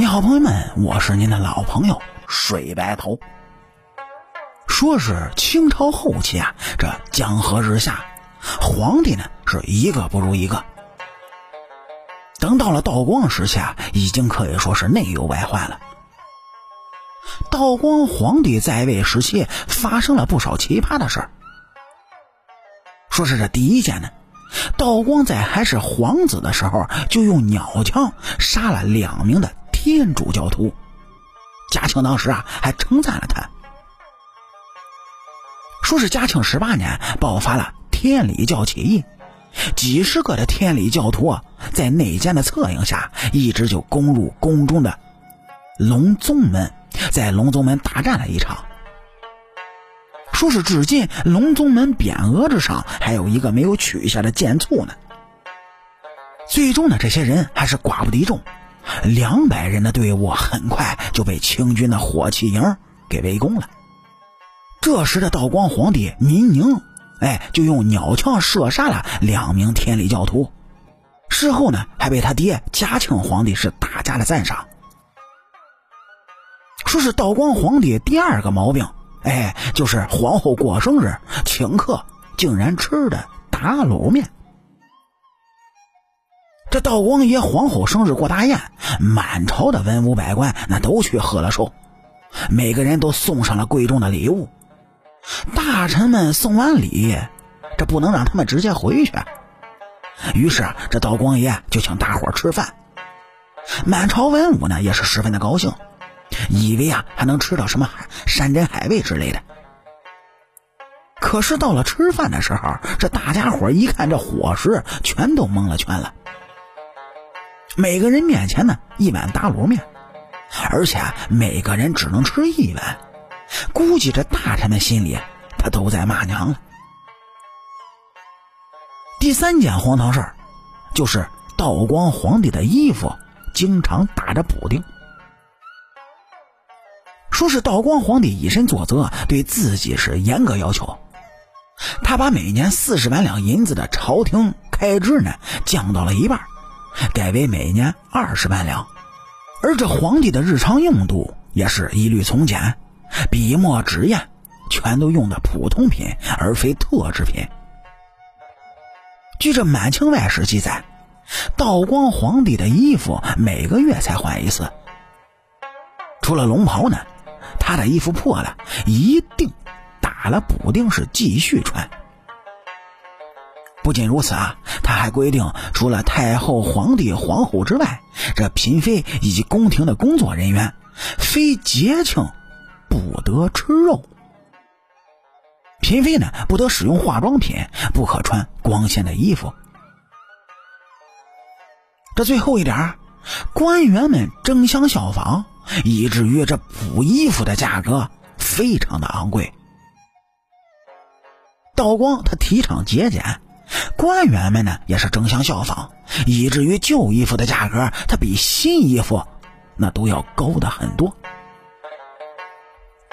你好，朋友们，我是您的老朋友水白头。说是清朝后期啊，这江河日下，皇帝呢是一个不如一个。等到了道光时期啊，已经可以说是内忧外患了。道光皇帝在位时期发生了不少奇葩的事儿。说是这第一件呢，道光在还是皇子的时候，就用鸟枪杀了两名的。天主教徒，嘉庆当时啊还称赞了他，说是嘉庆十八年爆发了天理教起义，几十个的天理教徒啊在内奸的策应下，一直就攻入宫中的隆宗门，在隆宗门大战了一场。说是至今隆宗门匾额之上还有一个没有取下的剑簇呢。最终呢，这些人还是寡不敌众。两百人的队伍很快就被清军的火器营给围攻了。这时的道光皇帝民宁，哎，就用鸟枪射杀了两名天理教徒。事后呢，还被他爹嘉庆皇帝是大加的赞赏，说是道光皇帝第二个毛病，哎，就是皇后过生日请客竟然吃的打卤面。这道光爷皇后生日过大宴，满朝的文武百官那都去贺了寿，每个人都送上了贵重的礼物。大臣们送完礼，这不能让他们直接回去，于是这道光爷就请大伙吃饭。满朝文武呢也是十分的高兴，以为啊还能吃到什么山珍海味之类的。可是到了吃饭的时候，这大家伙一看这伙食，全都蒙了圈了。每个人面前呢一碗打卤面，而且每个人只能吃一碗。估计这大臣们心里他都在骂娘了。第三件荒唐事儿，就是道光皇帝的衣服经常打着补丁。说是道光皇帝以身作则，对自己是严格要求。他把每年四十万两银子的朝廷开支呢降到了一半。改为每年二十万两，而这皇帝的日常用度也是一律从简，笔墨纸砚全都用的普通品，而非特制品。据这《满清外史》记载，道光皇帝的衣服每个月才换一次，除了龙袍呢，他的衣服破了一定打了补丁是继续穿。不仅如此啊，他还规定，除了太后、皇帝、皇后之外，这嫔妃以及宫廷的工作人员，非节庆不得吃肉。嫔妃呢，不得使用化妆品，不可穿光鲜的衣服。这最后一点，官员们争相效仿，以至于这补衣服的价格非常的昂贵。道光他提倡节俭。官员们呢也是争相效仿，以至于旧衣服的价格它比新衣服那都要高的很多。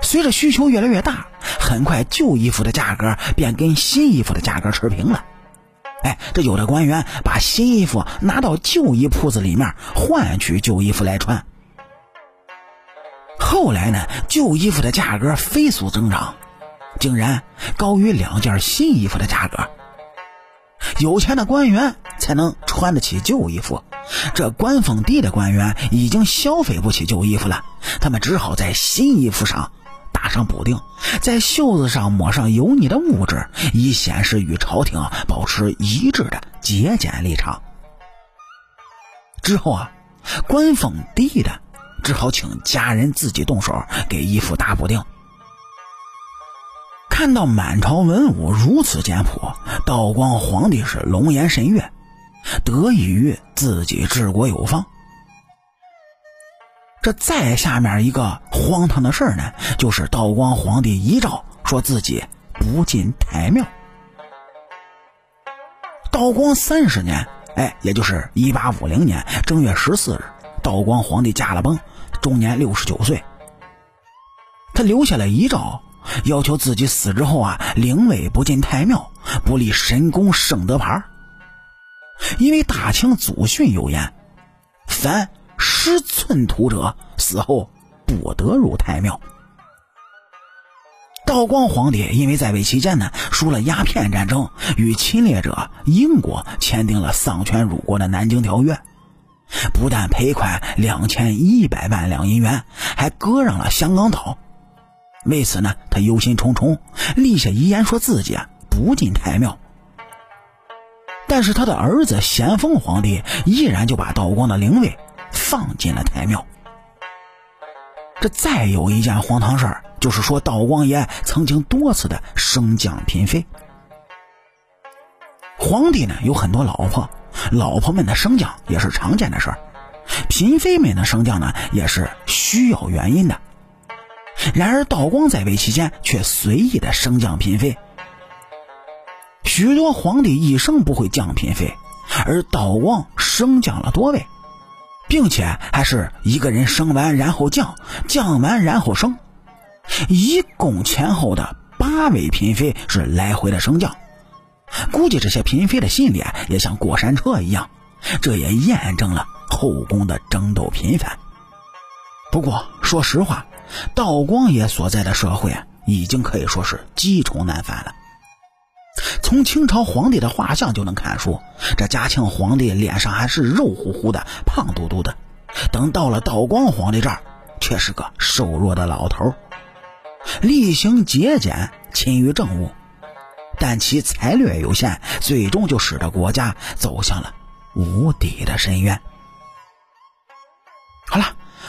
随着需求越来越大，很快旧衣服的价格便跟新衣服的价格持平了。哎，这有的官员把新衣服拿到旧衣铺子里面换取旧衣服来穿。后来呢，旧衣服的价格飞速增长，竟然高于两件新衣服的价格。有钱的官员才能穿得起旧衣服，这官风低的官员已经消费不起旧衣服了，他们只好在新衣服上打上补丁，在袖子上抹上油腻的物质，以显示与朝廷保持一致的节俭立场。之后啊，官风低的只好请家人自己动手给衣服打补丁。看到满朝文武如此简朴，道光皇帝是龙颜神悦，得益于自己治国有方。这再下面一个荒唐的事儿呢，就是道光皇帝遗诏说自己不进太庙。道光三十年，哎，也就是一八五零年正月十四日，道光皇帝驾了崩，终年六十九岁。他留下了遗诏。要求自己死之后啊，灵位不进太庙，不立神功圣德牌因为大清祖训有言：凡失寸土者死后不得入太庙。道光皇帝因为在位期间呢，输了鸦片战争，与侵略者英国签订了丧权辱国的《南京条约》，不但赔款两千一百万两银元，还割让了香港岛。为此呢，他忧心忡忡，立下遗言，说自己啊不进太庙。但是他的儿子咸丰皇帝依然就把道光的灵位放进了太庙。这再有一件荒唐事儿，就是说道光爷曾经多次的升降嫔妃。皇帝呢有很多老婆，老婆们的升降也是常见的事儿，嫔妃们的升降呢也是需要原因的。然而道光在位期间却随意的升降嫔妃。许多皇帝一生不会降嫔妃，而道光升降了多位，并且还是一个人升完然后降，降完然后升，一共前后的八位嫔妃是来回的升降。估计这些嫔妃的心里也像过山车一样，这也验证了后宫的争斗频繁。不过说实话，道光爷所在的社会已经可以说是积重难返了。从清朝皇帝的画像就能看出，这嘉庆皇帝脸上还是肉乎乎的、胖嘟嘟的，等到了道光皇帝这儿，却是个瘦弱的老头。厉行节俭，勤于政务，但其才略有限，最终就使得国家走向了无底的深渊。好了，